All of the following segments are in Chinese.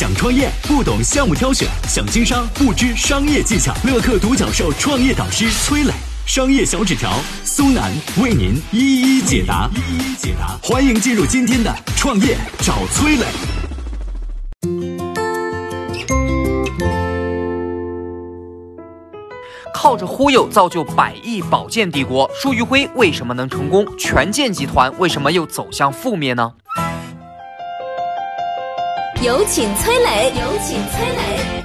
想创业不懂项目挑选，想经商不知商业技巧。乐客独角兽创业导师崔磊，商业小纸条苏南为您一一解答。一一解答，欢迎进入今天的创业找崔磊。靠着忽悠造就百亿保健帝国，舒玉辉为什么能成功？权健集团为什么又走向覆灭呢？有请崔磊，有请崔磊。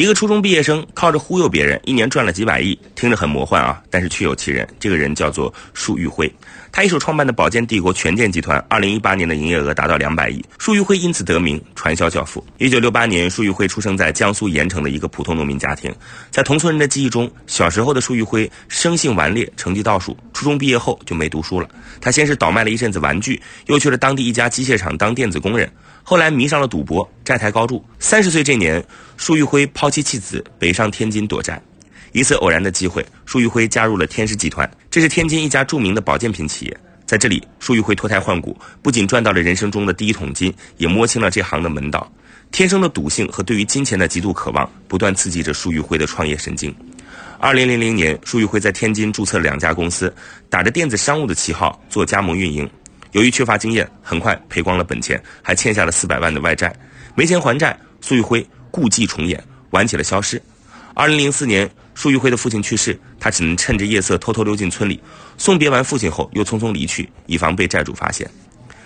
一个初中毕业生靠着忽悠别人，一年赚了几百亿，听着很魔幻啊，但是确有其人。这个人叫做束玉辉，他一手创办的保健帝国权健集团，二零一八年的营业额达到两百亿。束玉辉因此得名传销教父。一九六八年，束玉辉出生在江苏盐城的一个普通农民家庭，在同村人的记忆中，小时候的束玉辉生性顽劣，成绩倒数。初中毕业后就没读书了，他先是倒卖了一阵子玩具，又去了当地一家机械厂当电子工人。后来迷上了赌博，债台高筑。三十岁这年，束玉辉抛妻弃子，北上天津躲债。一次偶然的机会，舒玉辉加入了天使集团，这是天津一家著名的保健品企业。在这里，舒玉辉脱胎换骨，不仅赚到了人生中的第一桶金，也摸清了这行的门道。天生的赌性和对于金钱的极度渴望，不断刺激着舒玉辉的创业神经。二零零零年，舒玉辉在天津注册了两家公司，打着电子商务的旗号做加盟运营。由于缺乏经验，很快赔光了本钱，还欠下了四百万的外债。没钱还债，苏玉辉故伎重演，玩起了消失。二零零四年，束玉辉的父亲去世，他只能趁着夜色偷偷溜进村里，送别完父亲后，又匆匆离去，以防被债主发现。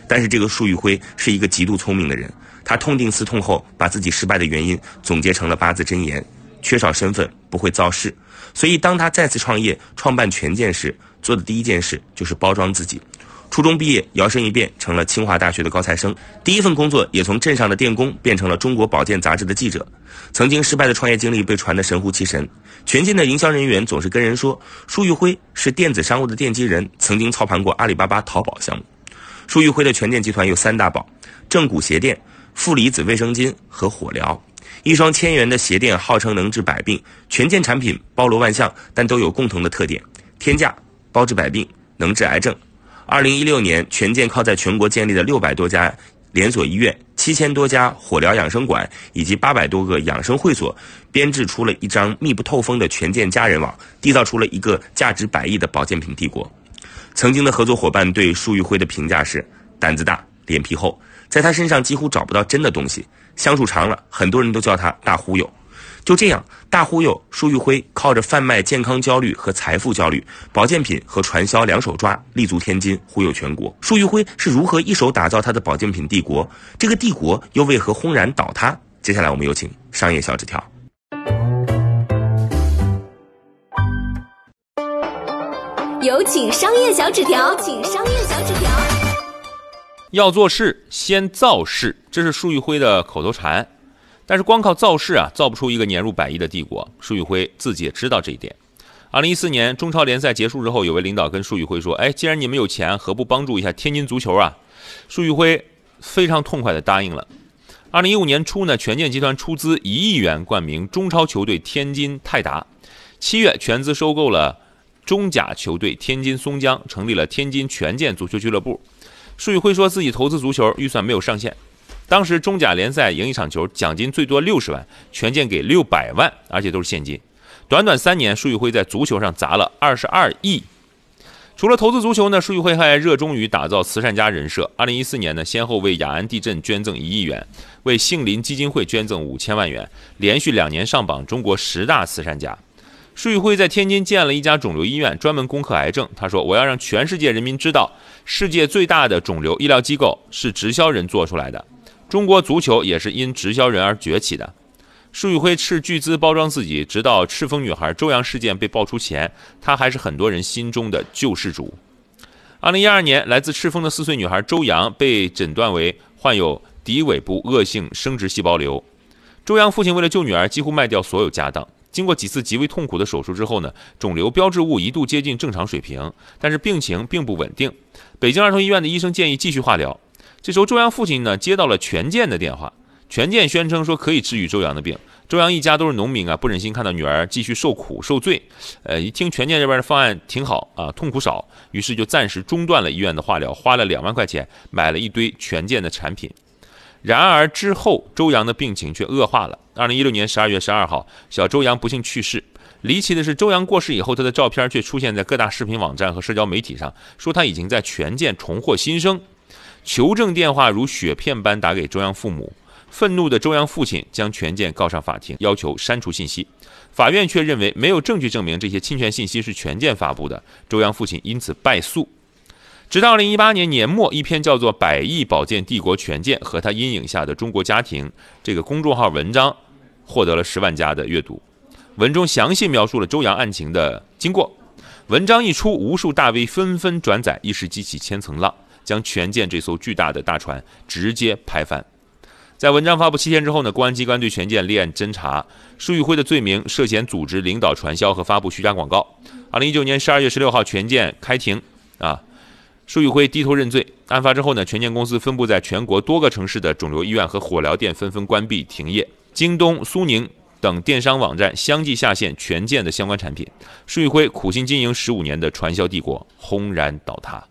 但是这个束玉辉是一个极度聪明的人，他痛定思痛后，把自己失败的原因总结成了八字真言：缺少身份，不会造势。所以，当他再次创业、创办权健时，做的第一件事就是包装自己。初中毕业，摇身一变成了清华大学的高材生。第一份工作也从镇上的电工变成了中国保健杂志的记者。曾经失败的创业经历被传得神乎其神。全健的营销人员总是跟人说，舒玉辉是电子商务的奠基人，曾经操盘过阿里巴巴淘宝项目。舒玉辉的全健集团有三大宝：正骨鞋垫、负离子卫生巾和火疗。一双千元的鞋垫号称能治百病，全健产品包罗万象，但都有共同的特点：天价、包治百病、能治癌症。二零一六年，全健靠在全国建立的六百多家连锁医院、七千多家火疗养生馆以及八百多个养生会所，编制出了一张密不透风的全健家人网，缔造出了一个价值百亿的保健品帝国。曾经的合作伙伴对舒玉辉的评价是：胆子大，脸皮厚，在他身上几乎找不到真的东西。相处长了，很多人都叫他大忽悠。就这样，大忽悠舒玉辉靠着贩卖健康焦虑和财富焦虑、保健品和传销两手抓，立足天津，忽悠全国。舒玉辉是如何一手打造他的保健品帝国？这个帝国又为何轰然倒塌？接下来我们有请商业小纸条。有请商业小纸条，请商业小纸条。要做事先造势，这是舒玉辉的口头禅。但是光靠造势啊，造不出一个年入百亿的帝国。舒宇辉自己也知道这一点。二零一四年中超联赛结束之后，有位领导跟舒宇辉说：“哎，既然你们有钱，何不帮助一下天津足球啊？”舒宇辉非常痛快地答应了。二零一五年初呢，权健集团出资一亿元冠名中超球队天津泰达。七月，全资收购了中甲球队天津松江，成立了天津权健足球俱乐部。舒宇辉说自己投资足球预算没有上限。当时中甲联赛赢一场球，奖金最多六十万，权健给六百万，而且都是现金。短短三年，舒玉辉在足球上砸了二十二亿。除了投资足球呢，舒玉辉还热衷于打造慈善家人设。二零一四年呢，先后为雅安地震捐赠一亿元，为杏林基金会捐赠五千万元，连续两年上榜中国十大慈善家。舒玉辉在天津建了一家肿瘤医院，专门攻克癌症。他说：“我要让全世界人民知道，世界最大的肿瘤医疗机构是直销人做出来的。”中国足球也是因直销人而崛起的。舒宇辉斥巨资包装自己，直到赤峰女孩周洋事件被爆出前，他还是很多人心中的救世主。二零一二年，来自赤峰的四岁女孩周洋被诊断为患有骶尾部恶性生殖细胞瘤。周洋父亲为了救女儿，几乎卖掉所有家当。经过几次极为痛苦的手术之后呢，肿瘤标志物一度接近正常水平，但是病情并不稳定。北京儿童医院的医生建议继续化疗。这时候，周洋父亲呢接到了权健的电话，权健宣称说可以治愈周洋的病。周洋一家都是农民啊，不忍心看到女儿继续受苦受罪，呃，一听权健这边的方案挺好啊，痛苦少，于是就暂时中断了医院的化疗，花了两万块钱买了一堆权健的产品。然而之后，周扬的病情却恶化了。二零一六年十二月十二号，小周扬不幸去世。离奇的是，周扬过世以后，他的照片却出现在各大视频网站和社交媒体上，说他已经在权健重获新生。求证电话如雪片般打给周洋父母，愤怒的周洋父亲将权健告上法庭，要求删除信息。法院却认为没有证据证明这些侵权信息是权健发布的，周洋父亲因此败诉。直到二零一八年年末，一篇叫做《百亿保健帝国权健和他阴影下的中国家庭》这个公众号文章获得了十万加的阅读。文中详细描述了周扬案情的经过。文章一出，无数大 V 纷纷转载，一时激起千层浪，将权健这艘巨大的大船直接拍翻。在文章发布七天之后呢，公安机关对权健立案侦查，舒玉辉的罪名涉嫌组织领导传销和发布虚假广告。二零一九年十二月十六号，权健开庭啊。舒玉辉低头认罪。案发之后呢，权健公司分布在全国多个城市的肿瘤医院和火疗店纷纷关闭停业，京东、苏宁等电商网站相继下线权健的相关产品。舒玉辉苦心经营十五年的传销帝国轰然倒塌。